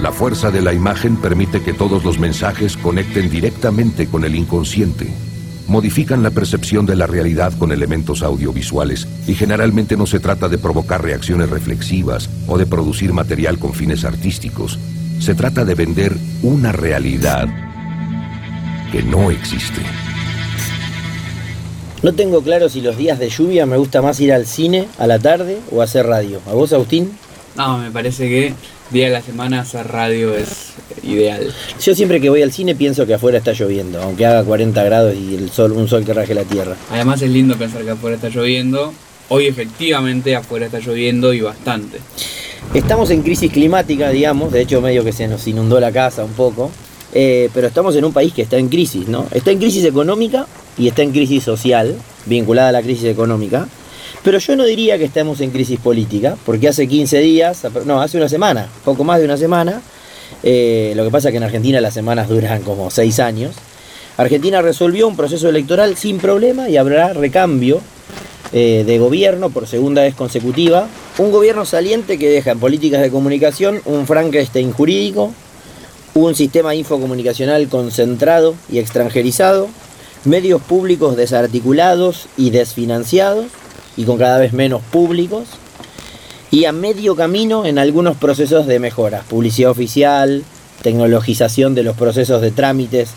La fuerza de la imagen permite que todos los mensajes conecten directamente con el inconsciente. Modifican la percepción de la realidad con elementos audiovisuales y generalmente no se trata de provocar reacciones reflexivas o de producir material con fines artísticos. Se trata de vender una realidad que no existe. No tengo claro si los días de lluvia me gusta más ir al cine a la tarde o hacer radio. ¿A vos, Agustín? No, me parece que día de la semana hacer radio es ideal. Yo siempre que voy al cine pienso que afuera está lloviendo, aunque haga 40 grados y el sol, un sol que raje la tierra. Además es lindo pensar que afuera está lloviendo. Hoy efectivamente afuera está lloviendo y bastante. Estamos en crisis climática, digamos, de hecho medio que se nos inundó la casa un poco, eh, pero estamos en un país que está en crisis, ¿no? Está en crisis económica y está en crisis social, vinculada a la crisis económica. Pero yo no diría que estamos en crisis política, porque hace 15 días, no, hace una semana, poco más de una semana, eh, lo que pasa es que en Argentina las semanas duran como 6 años, Argentina resolvió un proceso electoral sin problema y habrá recambio eh, de gobierno por segunda vez consecutiva. Un gobierno saliente que deja en políticas de comunicación un Frankenstein jurídico, un sistema infocomunicacional concentrado y extranjerizado, medios públicos desarticulados y desfinanciados, y con cada vez menos públicos, y a medio camino en algunos procesos de mejora, publicidad oficial, tecnologización de los procesos de trámites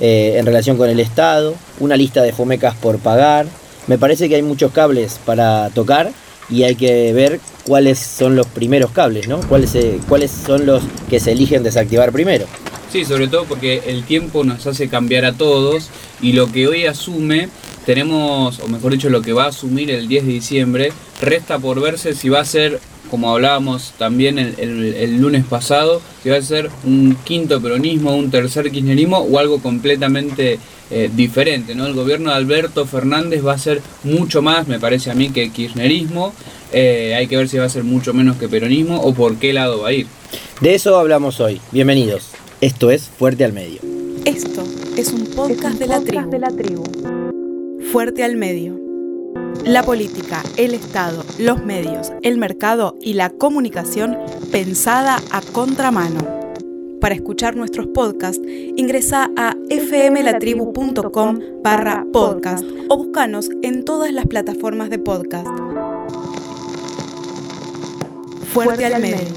eh, en relación con el Estado, una lista de fomecas por pagar. Me parece que hay muchos cables para tocar y hay que ver cuáles son los primeros cables, ¿no? ¿Cuáles, cuáles son los que se eligen desactivar primero. Sí, sobre todo porque el tiempo nos hace cambiar a todos y lo que hoy asume tenemos, o mejor dicho, lo que va a asumir el 10 de diciembre, resta por verse si va a ser, como hablábamos también el, lunes pasado, si va a ser un quinto peronismo, un tercer kirchnerismo o algo completamente eh, diferente. ¿no? El gobierno de Alberto Fernández va a ser mucho más, me parece a mí, que kirchnerismo. Eh, hay que ver si va a ser mucho menos que peronismo o por qué lado va a ir. De eso hablamos hoy. Bienvenidos. Esto es Fuerte al Medio. Esto es un podcast, de, la de la tribu. Fuerte al medio. La política, el Estado, los medios, el mercado y la comunicación pensada a contramano. Para escuchar nuestros podcasts, ingresa a fmlatribu.com barra podcast o búscanos en todas las plataformas de podcast. Fuerte, al medio.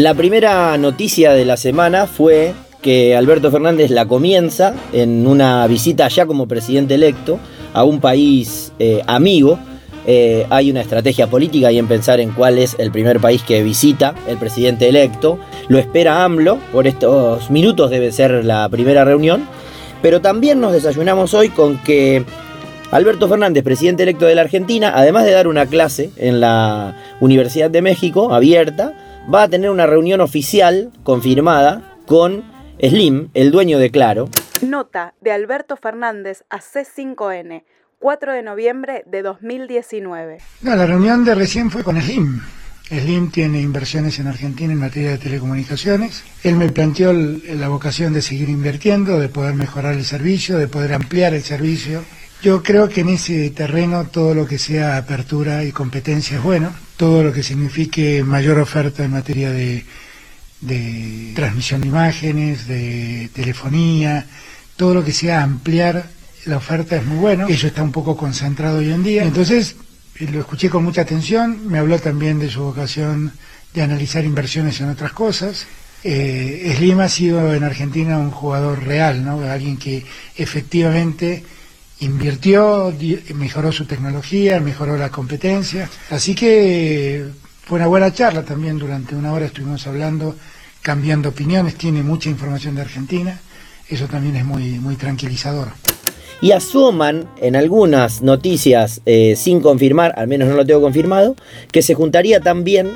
La primera noticia de la semana fue que Alberto Fernández la comienza en una visita ya como presidente electo a un país eh, amigo. Eh, hay una estrategia política y en pensar en cuál es el primer país que visita el presidente electo. Lo espera AMLO, por estos minutos debe ser la primera reunión. Pero también nos desayunamos hoy con que Alberto Fernández, presidente electo de la Argentina, además de dar una clase en la Universidad de México abierta, va a tener una reunión oficial confirmada con Slim, el dueño de Claro. Nota de Alberto Fernández a C5N, 4 de noviembre de 2019. la reunión de recién fue con Slim. Slim tiene inversiones en Argentina en materia de telecomunicaciones. Él me planteó la vocación de seguir invirtiendo, de poder mejorar el servicio, de poder ampliar el servicio. Yo creo que en ese terreno todo lo que sea apertura y competencia es bueno todo lo que signifique mayor oferta en materia de, transmisión de imágenes, de telefonía, todo lo que sea ampliar la oferta es muy bueno. Eso está un poco concentrado hoy en día. Entonces, eh, lo escuché con mucha atención, me habló también de su vocación de analizar inversiones en otras cosas. Eh, Slim ha sido en Argentina un jugador real, ¿no? Alguien que efectivamente invirtió, mejoró su tecnología, mejoró la competencia. Así que fue una buena charla también, durante una hora estuvimos hablando, cambiando opiniones, tiene mucha información de Argentina, eso también es muy, muy tranquilizador. Y asoman en algunas noticias, eh, sin confirmar, al menos no lo tengo confirmado, que se juntaría también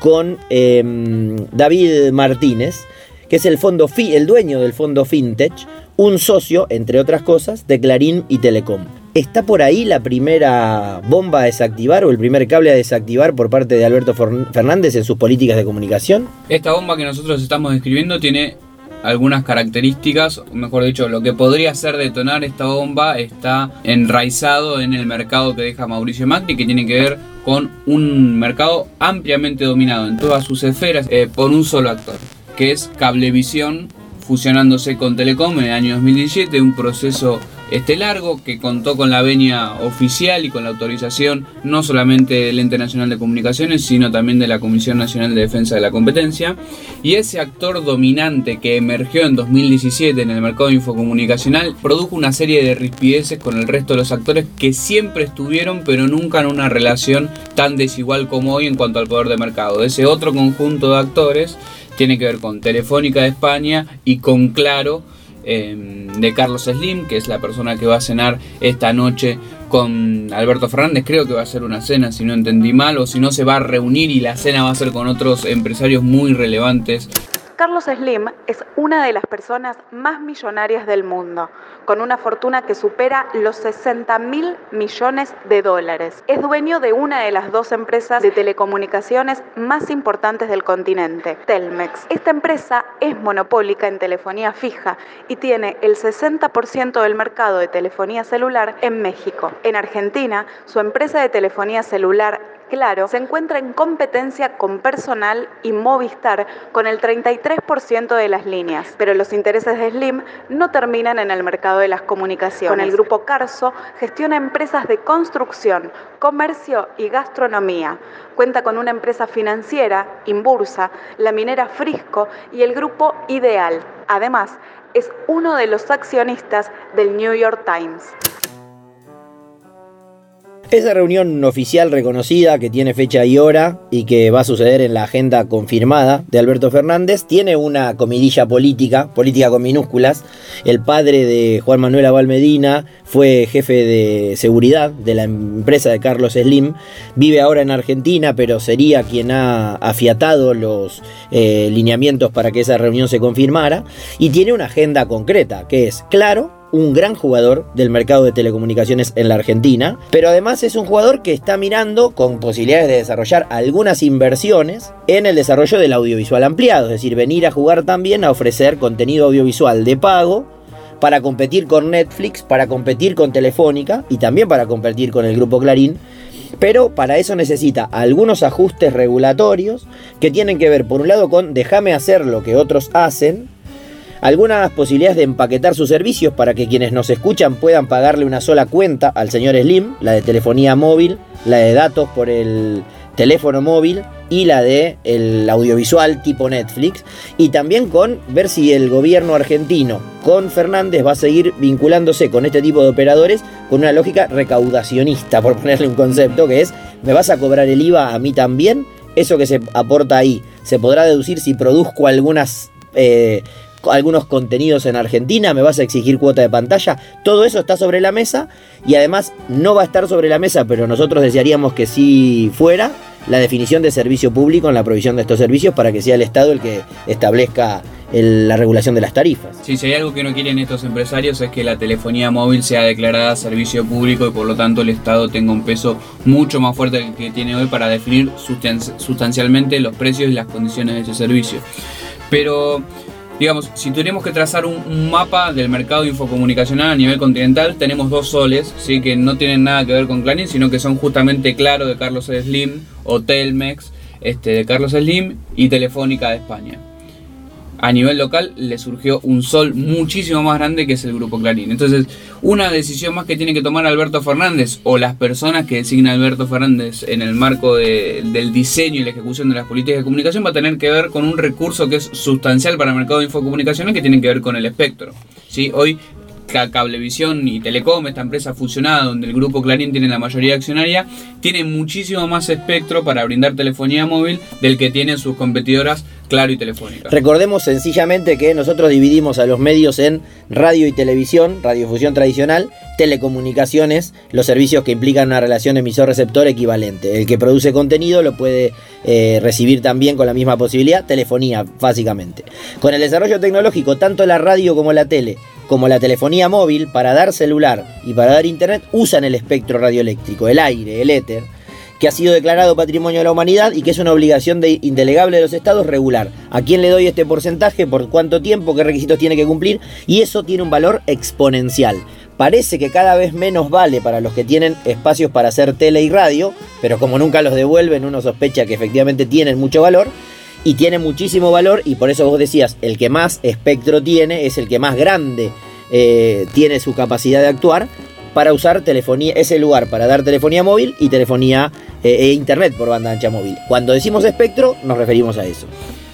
con em, David Martínez, que es el, fondo el dueño del fondo FinTech, un socio, entre otras cosas, de Clarín y Telecom. ¿Está por ahí la primera bomba a desactivar o el primer cable a desactivar por parte de Alberto Fernández en sus políticas de comunicación? Esta bomba que nosotros estamos describiendo tiene algunas características, o mejor dicho, lo que podría hacer detonar esta bomba está enraizado en el mercado que deja Mauricio Macri, que tiene que ver con un mercado ampliamente dominado en todas sus esferas eh, por un solo actor, que es Cablevisión fusionándose con Telecom en el año 2017, un proceso este largo que contó con la venia oficial y con la autorización no solamente del Ente Nacional de Comunicaciones, sino también de la Comisión Nacional de Defensa de la Competencia. Y ese actor dominante que emergió en 2017 en el mercado infocomunicacional produjo una serie de rispideces con el resto de los actores que siempre estuvieron, pero nunca en una relación tan desigual como hoy en cuanto al poder de mercado. Ese otro conjunto de actores tiene que ver con Telefónica de España y con Claro Em, de Carlos Slim, que es la persona que va a cenar esta noche con Alberto Fernández. Creo que va a ser una cena, si no entendí mal, o si no se va a reunir y la cena va a ser con otros empresarios muy relevantes Carlos Slim es una de las personas más millonarias del mundo, con una fortuna que supera los 60 mil millones de dólares. Es dueño de una de las dos empresas de telecomunicaciones más importantes del continente, Telmex. Esta empresa es monopólica en telefonía fija y tiene el 60% del mercado de telefonía celular en México. En Argentina, su empresa de telefonía celular Claro, se encuentra en competencia con Personal y Movistar con el 33% de las líneas, pero los intereses de Slim no terminan en el mercado de las comunicaciones. Con el grupo Carso gestiona empresas de construcción, comercio y gastronomía. Cuenta con una empresa financiera, Inbursa, la minera Frisco y el grupo Ideal. Además, es uno de los accionistas del New York Times. Esa reunión oficial reconocida que tiene fecha y hora y que va a suceder en la agenda confirmada de Alberto Fernández tiene una comidilla política, política con minúsculas. El padre de Juan Manuel Abal Medina fue jefe de seguridad de la empresa de Carlos Slim, vive ahora en Argentina, pero sería quien ha afiatado los eh, lineamientos para que esa reunión se confirmara y tiene una agenda concreta, que es, claro, un gran jugador del mercado de telecomunicaciones en la Argentina, pero además es un jugador que está mirando con posibilidades de desarrollar algunas inversiones en el desarrollo del audiovisual ampliado, es decir, venir a jugar también a ofrecer contenido audiovisual de pago para competir con Netflix, para competir con Telefónica y también para competir con el grupo Clarín. Pero para eso necesita algunos ajustes regulatorios que tienen que ver, por un lado, con déjame hacer lo que otros hacen, algunas posibilidades de empaquetar sus servicios para que quienes nos escuchan puedan pagarle una sola cuenta al señor Slim, la de telefonía móvil, la de datos por el teléfono móvil y la de el audiovisual tipo Netflix. Y también con ver si el gobierno argentino con Fernández va a seguir vinculándose con este tipo de operadores con una lógica recaudacionista por ponerle un concepto que es me vas a cobrar el IVA a mí también eso que se aporta ahí se podrá deducir si produzco algunas eh, algunos contenidos en Argentina, me vas a exigir cuota de pantalla, todo eso está sobre la mesa y además no va a estar sobre la mesa, pero nosotros desearíamos que sí fuera la definición de servicio público en la provisión de estos servicios para que sea el Estado el que establezca la regulación de las tarifas. Sí, si hay algo que no quieren estos empresarios es que la telefonía móvil sea declarada servicio público y por lo tanto el Estado tenga un peso mucho más fuerte del que tiene hoy para definir sustancialmente los precios y las condiciones de ese servicio. Pero digamos, si tuviéramos que trazar un, mapa del mercado infocomunicacional a nivel continental, tenemos dos soles, ¿sí? que no tienen nada que ver con Clarín, sino que son justamente Claro de Carlos Slim o Telmex este, de Carlos Slim y Telefónica de España a nivel local le surgió un sol muchísimo más grande que es el Grupo Clarín. Entonces, una decisión más que tiene que tomar Alberto Fernández o las personas que designa Alberto Fernández en el marco del diseño y la ejecución de las políticas de comunicación va a tener que ver con un recurso que es sustancial para el mercado de infocomunicaciones que tiene que ver con el espectro. ¿sí? Hoy Cablevisión y Telecom, esta empresa fusionada donde el grupo Clarín tiene la mayoría accionaria, tiene muchísimo más espectro para brindar telefonía móvil del que tienen sus competidoras Claro y Telefónica. Recordemos sencillamente que nosotros dividimos a los medios en radio y televisión, radiofusión tradicional, telecomunicaciones, los servicios que implican una relación emisor-receptor equivalente. El que produce contenido lo puede eh, recibir también con la misma posibilidad, telefonía básicamente. Con el desarrollo tecnológico, tanto la radio como la tele como la telefonía móvil, para dar celular y para dar internet, usan el espectro radioeléctrico, el aire, el éter. Que ha sido declarado patrimonio de la humanidad y que es una obligación de, indelegable de los estados regular. ¿A quién le doy este porcentaje? ¿Por cuánto tiempo? ¿Qué requisitos tiene que cumplir? Y eso tiene un valor exponencial. Parece que cada vez menos vale para los que tienen espacios para hacer tele y radio, pero como nunca los devuelven, uno sospecha que efectivamente tienen mucho valor y tiene muchísimo valor y por eso vos decías, el que más espectro tiene es el que más grande eh, tiene su capacidad de actuar para usar telefonía, ese lugar para dar telefonía móvil y telefonía eh, e internet por banda ancha móvil. Cuando decimos espectro nos referimos a eso.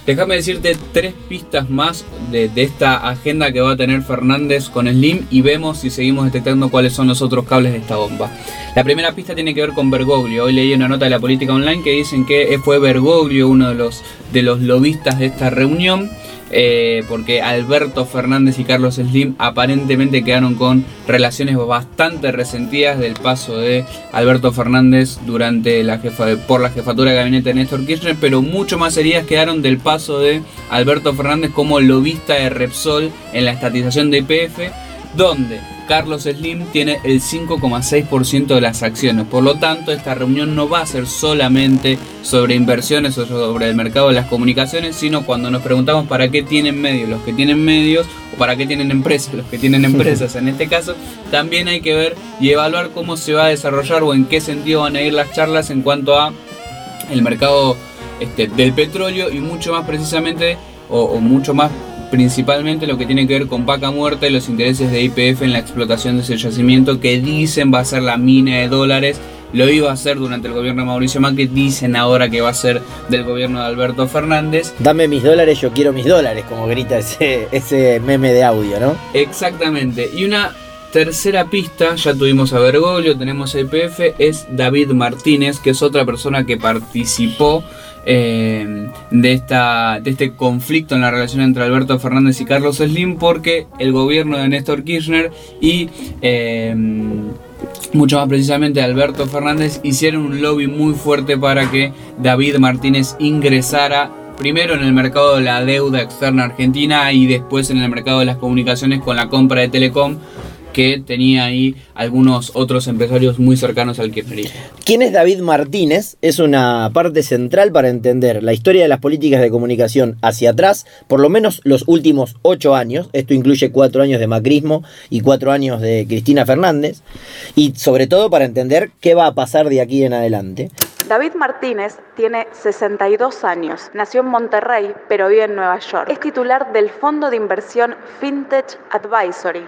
Déjame decirte tres pistas más de, esta agenda que va a tener Fernández con Slim y vemos si seguimos detectando cuáles son los otros cables de esta bomba. La primera pista tiene que ver con Bergoglio. Hoy leí una nota de la política online que dicen que fue Bergoglio uno de los, de los lobistas de esta reunión eh, porque Alberto Fernández y Carlos Slim aparentemente quedaron con relaciones bastante resentidas del paso de Alberto Fernández durante la jefa por la jefatura de gabinete de Néstor Kirchner, pero mucho más heridas quedaron del paso de Alberto Fernández como lobista de Repsol en la estatización de IPF, donde Carlos Slim tiene el 5,6% de las acciones. Por lo tanto, esta reunión no va a ser solamente sobre inversiones o sobre el mercado de las comunicaciones, sino cuando nos preguntamos para qué tienen medios los que tienen medios o para qué tienen empresas los que tienen empresas en este caso, también hay que ver y evaluar cómo se va a desarrollar o en qué sentido van a ir las charlas en cuanto a el mercado este, del petróleo y mucho más precisamente o mucho más principalmente lo que tiene que ver con vaca muerta y los intereses de IPF en la explotación de ese yacimiento que dicen va a ser la mina de dólares. Lo iba a hacer durante el gobierno de Mauricio Macri, dicen ahora que va a ser del gobierno de Alberto Fernández. Dame mis dólares, yo quiero mis dólares, como grita ese, ese meme de audio, ¿no? Exactamente. Y una tercera pista, ya tuvimos a Bergoglio, tenemos a IPF, es David Martínez, que es otra persona que participó eh, de, esta, de este conflicto en la relación entre Alberto Fernández y Carlos Slim porque el gobierno de Néstor Kirchner y eh, mucho más precisamente Alberto Fernández hicieron un lobby muy fuerte para que David Martínez ingresara primero en el mercado de la deuda externa argentina y después en el mercado de las comunicaciones con la compra de Telecom que tenía ahí algunos otros empresarios muy cercanos al kirchnerismo. ¿Quién es David Martínez? Es una parte central para entender la historia de las políticas de comunicación hacia atrás, por lo menos los últimos ocho años. Esto incluye cuatro años de macrismo y cuatro años de Cristina Fernández. Y sobre todo para entender qué va a pasar de aquí en adelante. David Martínez tiene 62 años, nació en Monterrey, pero vive en Nueva York. Es titular del fondo de inversión Fintech Advisory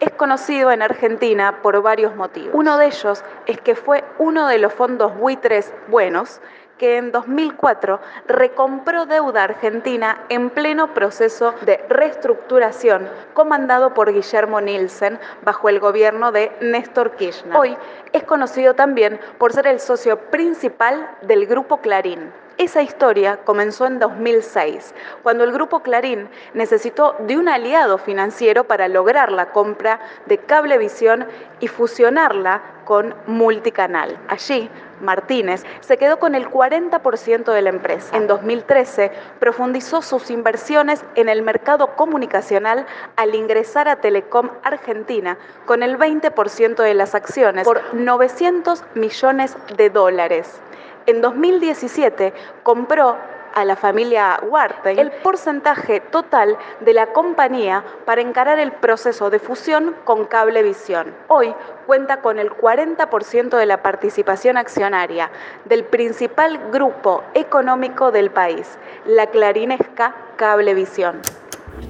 es conocido en Argentina por varios motivos. Uno de ellos es que fue uno de los fondos buitres buenos que en 2004 recompró deuda argentina en pleno proceso de reestructuración comandado por Guillermo Nielsen bajo el gobierno de Néstor Kirchner. Hoy es conocido también por ser el socio principal del Grupo Clarín. Esa historia comenzó en 2006, cuando el grupo Clarín necesitó de un aliado financiero para lograr la compra de Cablevisión y fusionarla con Multicanal. Allí, Martínez se quedó con el 40% de la empresa. En 2013 profundizó sus inversiones en el mercado comunicacional al ingresar a Telecom Argentina con el 20% de las acciones por 900 millones de dólares en 2017 compró a la familia Warten el porcentaje total de la compañía para encarar el proceso de fusión con Cablevisión. Hoy cuenta con el 40% de la participación accionaria del principal grupo económico del país, la clarinesca Cablevisión.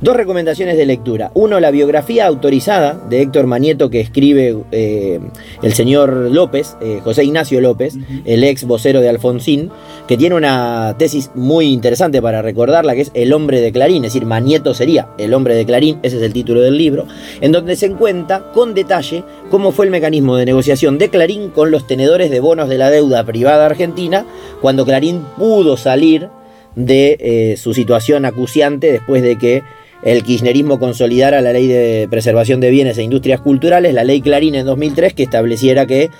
Dos recomendaciones de lectura. Uno, la biografía autorizada de Héctor Manieto que escribe eh, el señor López, eh, José Ignacio López, el ex vocero de Alfonsín, que tiene una tesis muy interesante para recordarla, que es El hombre de Clarín, es decir, Manieto sería el hombre de Clarín, ese es el título del libro, en donde se encuentra con detalle cómo fue el mecanismo de negociación de Clarín con los tenedores de bonos de la deuda privada argentina, cuando Clarín pudo salir de eh, su situación acuciante después de que el kirchnerismo consolidara la ley de preservación de bienes e industrias culturales, la ley Clarín en 2003, que estableciera que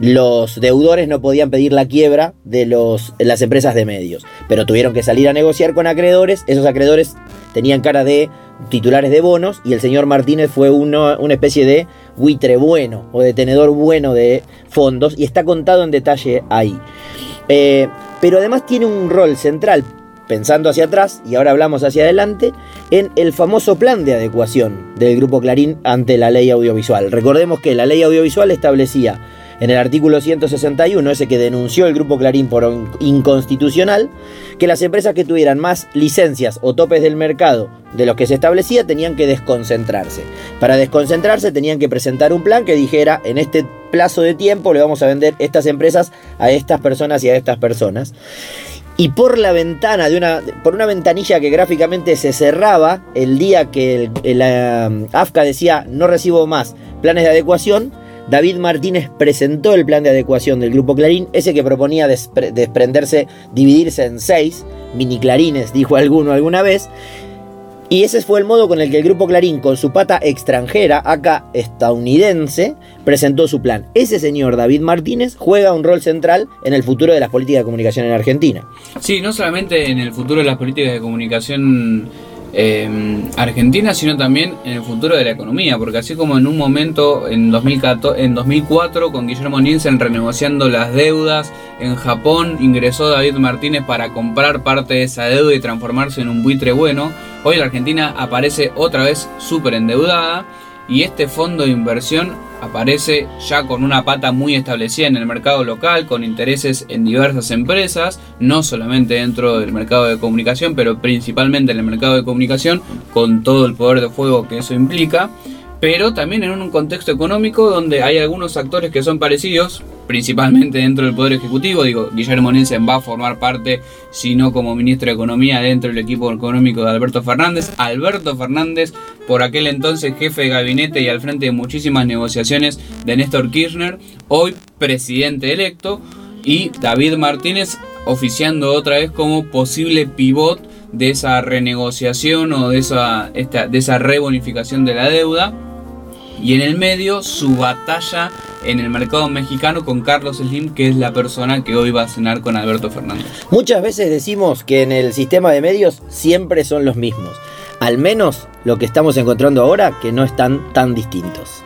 los deudores no podían pedir la quiebra de los, las empresas de medios, pero tuvieron que salir a negociar con acreedores, esos acreedores tenían cara de titulares de bonos y el señor Martínez fue una especie de buitre bueno o de tenedor bueno de fondos y está contado en detalle ahí. Eh, pero además tiene un rol central, pensando hacia atrás y ahora hablamos hacia adelante, en el famoso plan de adecuación del Grupo Clarín ante la ley audiovisual. Recordemos que la ley audiovisual establecía en el artículo 161, ese que denunció el Grupo Clarín por inconstitucional, que las empresas que tuvieran más licencias o topes del mercado de los que se establecía tenían que desconcentrarse. Para desconcentrarse tenían que presentar un plan que dijera, en este plazo de tiempo le vamos a vender estas empresas a estas personas y a estas personas. Y por la ventana de una, por una ventanilla que gráficamente se cerraba el día que la AFCA decía no recibo más planes de adecuación, David Martínez presentó el plan de adecuación del Grupo Clarín, ese que proponía desprenderse, dividirse en seis, mini clarines, dijo alguno alguna vez. Y ese fue el modo con el que el Grupo Clarín, con su pata extranjera, acá estadounidense, presentó su plan. Ese señor David Martínez juega un rol central en el futuro de las políticas de comunicación en Argentina. Sí, no solamente en el futuro de las políticas de comunicación Em, Argentina, sino también en el futuro de la economía, porque así como en un momento en, 2014, en 2004 con Guillermo Nielsen renegociando las deudas, en Japón ingresó David Martínez para comprar parte de esa deuda y transformarse en un buitre bueno, hoy la Argentina aparece otra vez súper endeudada y este fondo de inversión aparece ya con una pata muy establecida en el mercado local, con intereses en diversas empresas, no solamente dentro del mercado de comunicación, pero principalmente en el mercado de comunicación, con todo el poder de fuego que eso implica pero también en un contexto económico donde hay algunos actores que son parecidos, principalmente dentro del Poder Ejecutivo. Digo, Guillermo Nielsen va a formar parte, si no como ministro de Economía, dentro del equipo económico de Alberto Fernández. Alberto Fernández, por aquel entonces jefe de gabinete y al frente de muchísimas negociaciones de Néstor Kirchner, hoy presidente electo, y David Martínez oficiando otra vez como posible pivot de esa renegociación o de esa, de esa rebonificación de la deuda y en el medio su batalla en el mercado mexicano con Carlos Slim, que es la persona que hoy va a cenar con Alberto Fernández. Muchas veces decimos que en el sistema de medios siempre son los mismos. Al menos lo que estamos encontrando ahora que no están tan distintos.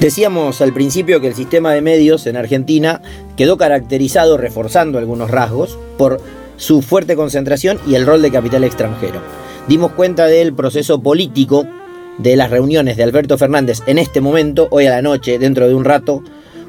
Decíamos al principio que el sistema de medios en Argentina quedó caracterizado, reforzando algunos rasgos, por su fuerte concentración y el rol de capital extranjero. Dimos cuenta del proceso político de las reuniones de Alberto Fernández en este momento, hoy a la noche, dentro de un rato,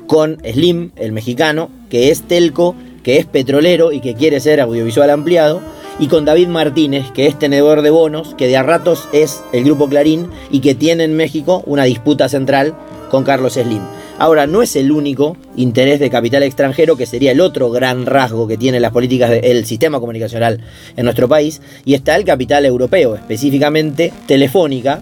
con Slim, el mexicano, que es telco, que es petrolero y que quiere ser audiovisual ampliado, y con David Martínez, que es tenedor de bonos, que de a ratos es el grupo Clarín y que tiene en México una disputa central con Carlos Slim. Ahora, no es el único interés de capital extranjero, que sería el otro gran rasgo que tiene las políticas del sistema comunicacional en nuestro país, y está el capital europeo, específicamente Telefónica,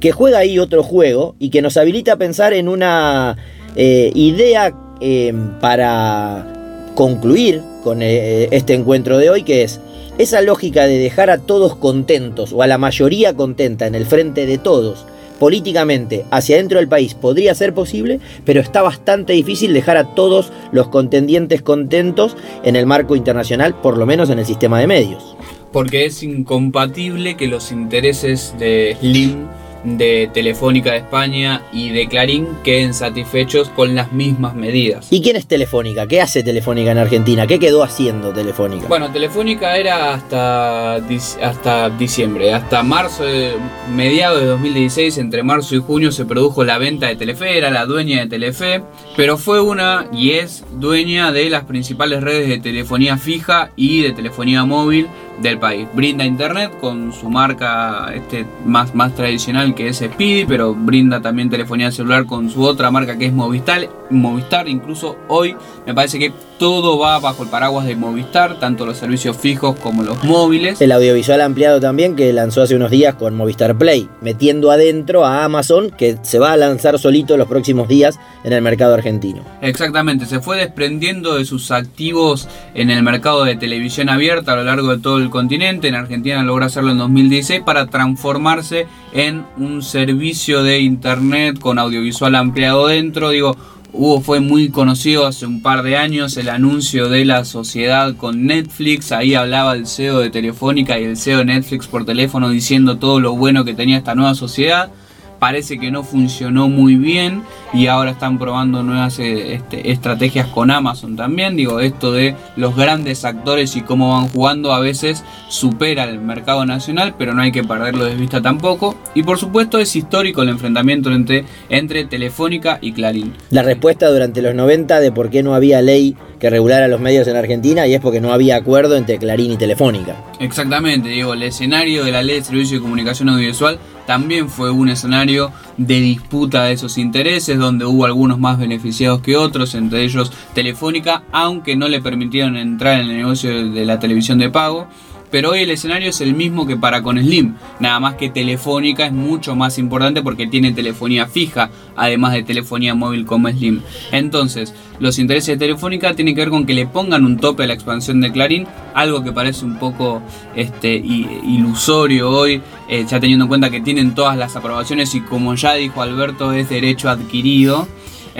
que juega ahí otro juego y que nos habilita a pensar en una eh, idea eh, para concluir con eh, este encuentro de hoy, que es esa lógica de dejar a todos contentos o a la mayoría contenta en el frente de todos políticamente hacia dentro del país podría ser posible, pero está bastante difícil dejar a todos los contendientes contentos en el marco internacional, por lo menos en el sistema de medios. Porque es incompatible que los intereses de Slim de Telefónica de España y de Clarín queden satisfechos con las mismas medidas. ¿Y quién es Telefónica? ¿Qué hace Telefónica en Argentina? ¿Qué quedó haciendo Telefónica? Bueno, Telefónica era hasta, hasta diciembre, hasta marzo, de, mediados de 2016, entre marzo y junio se produjo la venta de Telefe, era la dueña de Telefe, pero fue una y es dueña de las principales redes de telefonía fija y de telefonía móvil del país. Brinda internet con su marca este, más, más tradicional que es Speedy, pero brinda también telefonía celular con su otra marca que es Movistar. Movistar, incluso hoy me parece que todo va bajo el paraguas de Movistar, tanto los servicios fijos como los móviles. El audiovisual ampliado también que lanzó hace unos días con Movistar Play, metiendo adentro a Amazon que se va a lanzar solito los próximos días en el mercado argentino. Exactamente, se fue desprendiendo de sus activos en el mercado de televisión abierta a lo largo de todo el continente. En Argentina logró hacerlo en 2016 para transformarse en un servicio de internet con audiovisual ampliado dentro. Digo, Hubo, fue muy conocido hace un par de años el anuncio de la sociedad con Netflix. Ahí hablaba el CEO de Telefónica y el CEO de Netflix por teléfono diciendo todo lo bueno que tenía esta nueva sociedad parece que no funcionó muy bien y ahora están probando nuevas eh, este, estrategias con Amazon también. Digo, esto de los grandes actores y cómo van jugando a veces supera el mercado nacional, pero no hay que perderlo de vista tampoco. Y por supuesto es histórico el enfrentamiento entre, entre Telefónica y Clarín. La respuesta durante los 90 de por qué no había ley que regulara los medios en Argentina y es porque no había acuerdo entre Clarín y Telefónica. Exactamente, digo, el escenario de la ley de servicio de comunicación audiovisual también fue un escenario de disputa de esos intereses, donde hubo algunos más beneficiados que otros, entre ellos Telefónica, aunque no le permitieron entrar en el negocio de la televisión de pago pero hoy el escenario es el mismo que para con Slim, nada más que Telefónica es mucho más importante porque tiene telefonía fija, además de telefonía móvil como Slim. Entonces, los intereses de Telefónica tienen que ver con que le pongan un tope a la expansión de Clarín, algo que parece un poco este, ilusorio hoy, eh, ya teniendo en cuenta que tienen todas las aprobaciones y como ya dijo Alberto es derecho adquirido.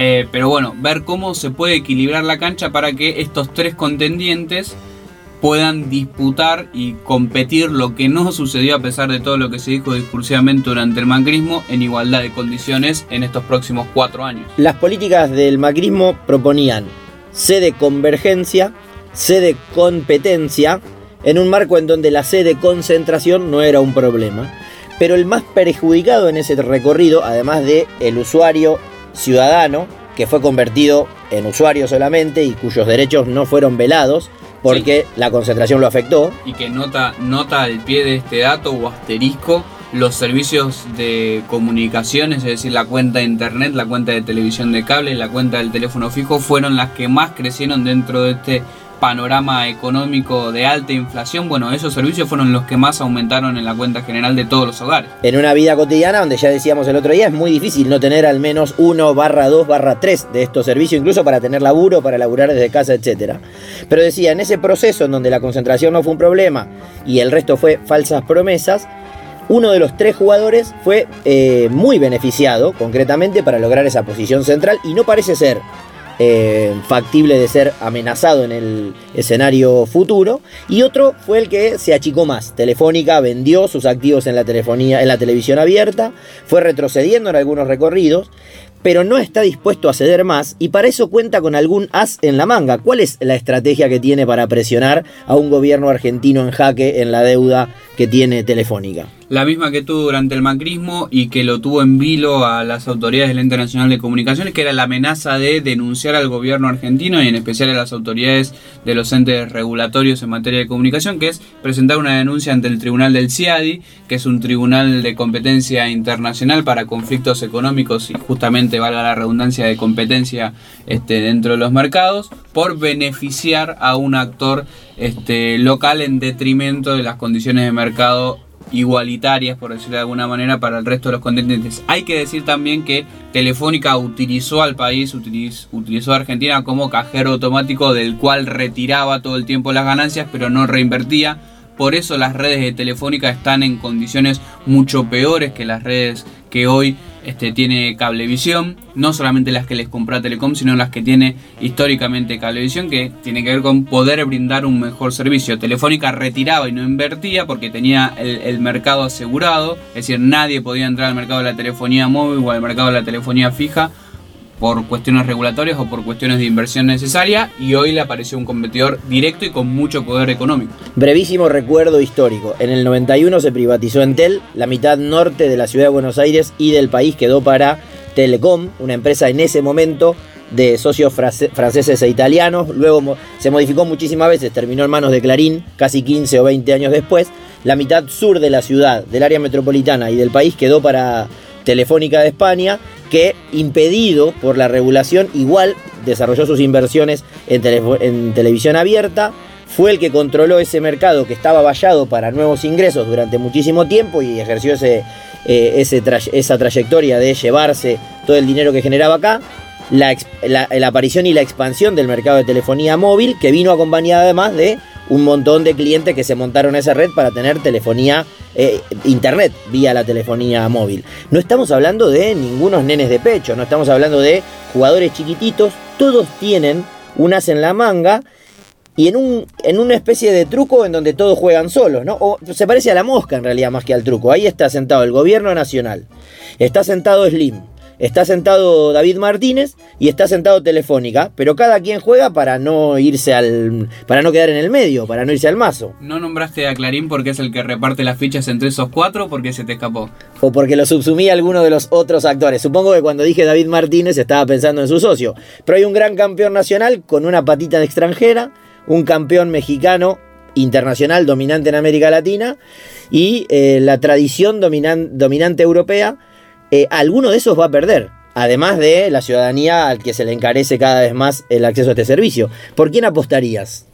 Eh, pero bueno, ver cómo se puede equilibrar la cancha para que estos tres contendientes puedan disputar y competir lo que no sucedió a pesar de todo lo que se dijo discursivamente durante el macrismo en igualdad de condiciones en estos próximos cuatro años. Las políticas del macrismo proponían C de convergencia, C de competencia, en un marco en donde la C de concentración no era un problema. Pero el más perjudicado en ese recorrido, además de el usuario ciudadano, que fue convertido en usuario solamente y cuyos derechos no fueron velados, porque la concentración lo afectó. Y que nota, nota al pie de este dato o asterisco los servicios de comunicaciones, es decir, la cuenta de internet, la cuenta de televisión de cable, la cuenta del teléfono fijo, fueron las que más crecieron dentro de este panorama económico de alta inflación, bueno, esos servicios fueron los que más aumentaron en la cuenta general de todos los hogares. En una vida cotidiana, donde ya decíamos el otro día, es muy difícil no tener al menos 1 barra 2 barra 3 de estos servicios, incluso para tener laburo, para laburar desde casa, etc. Pero decía, en ese proceso en donde la concentración no fue un problema y el resto fue falsas promesas, uno de los tres jugadores fue eh, muy beneficiado, concretamente, para lograr esa posición central y no parece ser eh, factible de ser amenazado en el escenario futuro. Y otro fue el que se achicó más. Telefónica vendió sus activos en la telefonía, en la televisión abierta, fue retrocediendo en algunos recorridos, pero no está dispuesto a ceder más y para eso cuenta con algún as en la manga. ¿Cuál es la estrategia que tiene para presionar a un gobierno argentino en jaque en la deuda que tiene Telefónica? La misma que tuvo durante el macrismo y que lo tuvo en vilo a las autoridades del Ente Nacional de Comunicaciones, que era la amenaza de denunciar al gobierno argentino y en especial a las autoridades de los entes regulatorios en materia de comunicación, que es presentar una denuncia ante el Tribunal del CIADI, que es un tribunal de competencia internacional para conflictos económicos y justamente valga la redundancia de competencia este, dentro de los mercados, por beneficiar a un actor este, local en detrimento de las condiciones de mercado igualitarias, por decirlo de alguna manera, para el resto de los contendientes. Hay que decir también que Telefónica utilizó al país, utilizó, a Argentina como cajero automático del cual retiraba todo el tiempo las ganancias, pero no reinvertía. Por eso las redes de Telefónica están en condiciones mucho peores que las redes que hoy este, tiene Cablevisión, no solamente las que les compra Telecom, sino las que tiene históricamente Cablevisión, que tiene que ver con poder brindar un mejor servicio. Telefónica retiraba y no invertía porque tenía el, el mercado asegurado, es decir, nadie podía entrar al mercado de la telefonía móvil o al mercado de la telefonía fija por cuestiones regulatorias o por cuestiones de inversión necesaria y hoy le apareció un competidor directo y con mucho poder económico. Brevísimo recuerdo histórico. En el 91 se privatizó Entel, la mitad norte de la ciudad de Buenos Aires y del país quedó para Telecom, una empresa en ese momento de socios franceses e italianos. Luego se modificó muchísimas veces, terminó en manos de Clarín casi 15 o 20 años después. La mitad sur de la ciudad, del área metropolitana y del país quedó para Telefónica de España que impedido por la regulación igual desarrolló sus inversiones en, televisión abierta, fue el que controló ese mercado que estaba vallado para nuevos ingresos durante muchísimo tiempo y ejerció ese, eh, esa trayectoria de llevarse todo el dinero que generaba acá. La, la, aparición y la expansión del mercado de telefonía móvil, que vino acompañada además de un montón de clientes que se montaron esa red para tener telefonía, eh, internet vía la telefonía móvil. No estamos hablando de ningunos nenes de pecho, no estamos hablando de jugadores chiquititos, todos tienen unas en la manga y en, un, en una especie de truco en donde todos juegan solos, ¿no? O se parece a la mosca en realidad más que al truco. Ahí está sentado el gobierno nacional, está sentado Slim, está sentado David Martínez y está sentado Telefónica, pero cada quien juega para no irse al para no quedar en el medio, para no irse al mazo. No nombraste a Clarín porque es el que reparte las fichas entre esos cuatro porque se te escapó. O porque lo subsumía alguno de los otros actores. Supongo que cuando dije David Martínez estaba pensando en su socio. Pero hay un gran campeón nacional con una patita de extranjera un campeón mexicano internacional dominante en América Latina y eh, la tradición dominante europea, eh, alguno de esos va a perder. Además de la ciudadanía al que se le encarece cada vez más el acceso a este servicio. ¿Por quién apostarías?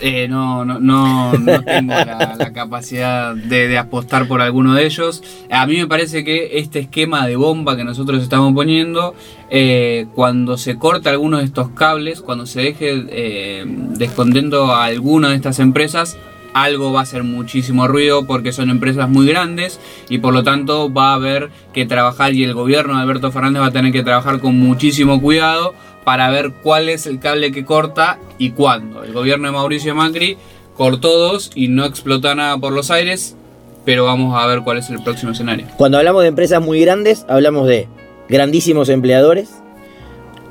Eh, no, no, no, tengo la, capacidad de, apostar por alguno de ellos. A mí me parece que este esquema de bomba que nosotros estamos poniendo, eh, cuando se corta alguno de estos cables, cuando se deje eh, descontento a alguna de estas empresas, algo va a hacer muchísimo ruido porque son empresas muy grandes y por lo tanto va a haber que trabajar y el gobierno de Alberto Fernández va a tener que trabajar con muchísimo cuidado para ver cuál es el cable que corta y cuándo. El gobierno de Mauricio Macri cortó dos y no explotó nada por los aires, pero vamos a ver cuál es el próximo escenario. Cuando hablamos de empresas muy grandes, hablamos de grandísimos empleadores,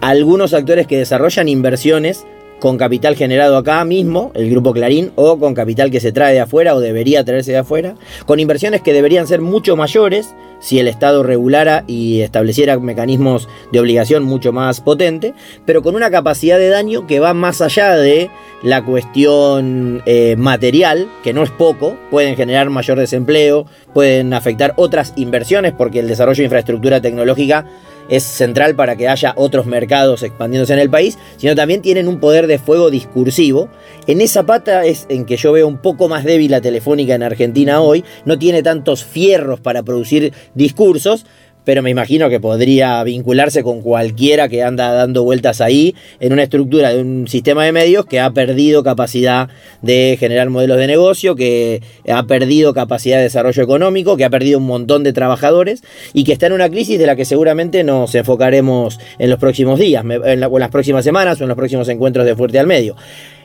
algunos actores que desarrollan inversiones con capital generado acá mismo, el grupo Clarín, o con capital que se trae de afuera o debería traerse de afuera, con inversiones que deberían ser mucho mayores si el Estado regulara y estableciera mecanismos de obligación mucho más potente, pero con una capacidad de daño que va más allá de la cuestión eh, material, que no es poco, pueden generar mayor desempleo, pueden afectar otras inversiones porque el desarrollo de infraestructura tecnológica es central para que haya otros mercados expandiéndose en el país, sino también tienen un poder de fuego discursivo. En esa pata es en que yo veo un poco más débil la telefónica en Argentina hoy, no tiene tantos fierros para producir discursos, pero me imagino que podría vincularse con cualquiera que anda dando vueltas ahí en una estructura de un sistema de medios que ha perdido capacidad de generar modelos de negocio, que ha perdido capacidad de desarrollo económico, que ha perdido un montón de trabajadores y que está en una crisis de la que seguramente nos enfocaremos en los próximos días, en, en las próximas semanas o en los próximos encuentros de Fuerte al Medio.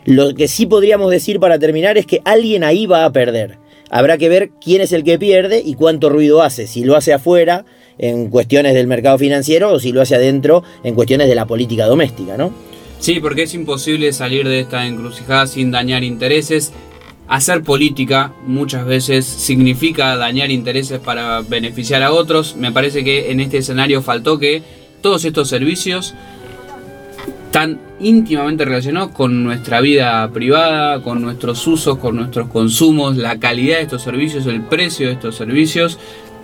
Lo que sí podríamos decir para terminar es que alguien ahí va a perder. Habrá que ver quién es el que pierde y cuánto ruido hace. Si lo hace afuera, en cuestiones del mercado financiero o si lo hace adentro en cuestiones de la política doméstica, ¿no? Sí, porque es imposible salir de esta encrucijada sin dañar intereses. Hacer política muchas veces significa dañar intereses para beneficiar a otros. Me parece que en este escenario faltó que todos estos servicios están íntimamente relacionados con nuestra vida privada, con nuestros usos, con nuestros consumos, la calidad de estos servicios, el precio de estos servicios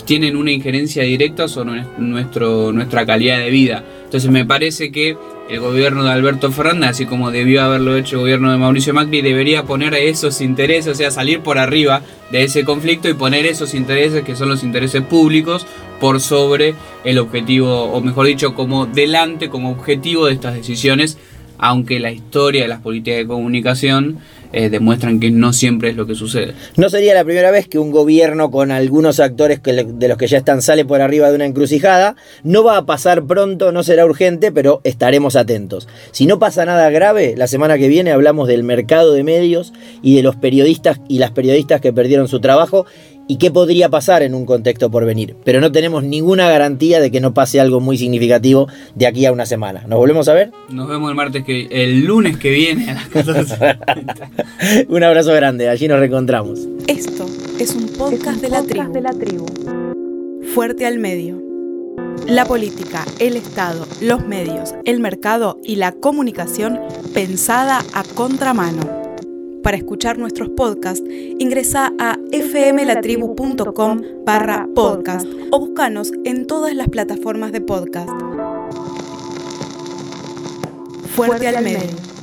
tienen una injerencia directa sobre nuestro, nuestra calidad de vida. Entonces me parece que el gobierno de Alberto Fernández, así como debió haberlo hecho el gobierno de Mauricio Macri, debería poner esos intereses, o sea, salir por arriba de ese conflicto y poner esos intereses que son los intereses públicos por sobre el objetivo, o mejor dicho, como delante, como objetivo de estas decisiones, aunque la historia de las políticas de comunicación eh, demuestran que no siempre es lo que sucede. No sería la primera vez que un gobierno con algunos actores de los que ya están sale por arriba de una encrucijada. No va a pasar pronto, no será urgente, pero estaremos atentos. Si no pasa nada grave, la semana que viene hablamos del mercado de medios y de los periodistas y las periodistas que perdieron su trabajo y qué podría pasar en un contexto por venir. Pero no tenemos ninguna garantía de que no pase algo muy significativo de aquí a una semana. ¿Nos volvemos a ver? Nos vemos el martes que el lunes que viene a las 14. un abrazo grande, allí nos reencontramos. Esto es un podcast, de, la de la tribu. Fuerte al medio. La política, el Estado, los medios, el mercado y la comunicación pensada a contramano. Para escuchar nuestros podcasts, ingresa a fmlatribu.com barra podcast o búscanos en todas las plataformas de podcast. Fuerte, al medio.